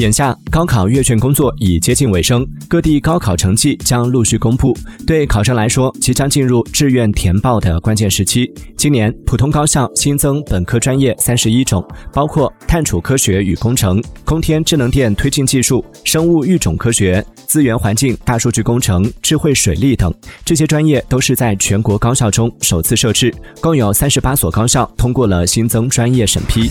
眼下高考阅卷工作已接近尾声各地高考成绩将陆续公布对考生来说即将进入志愿填报的关键时期。今年普通高校新增本科专业三十一种包括碳储科学与工程空天智能电推进技术生物育种科学资源环境大数据工程智慧水利等这些专业都是在全国高校中首次设置共有三十八所高校通过了新增专业审批。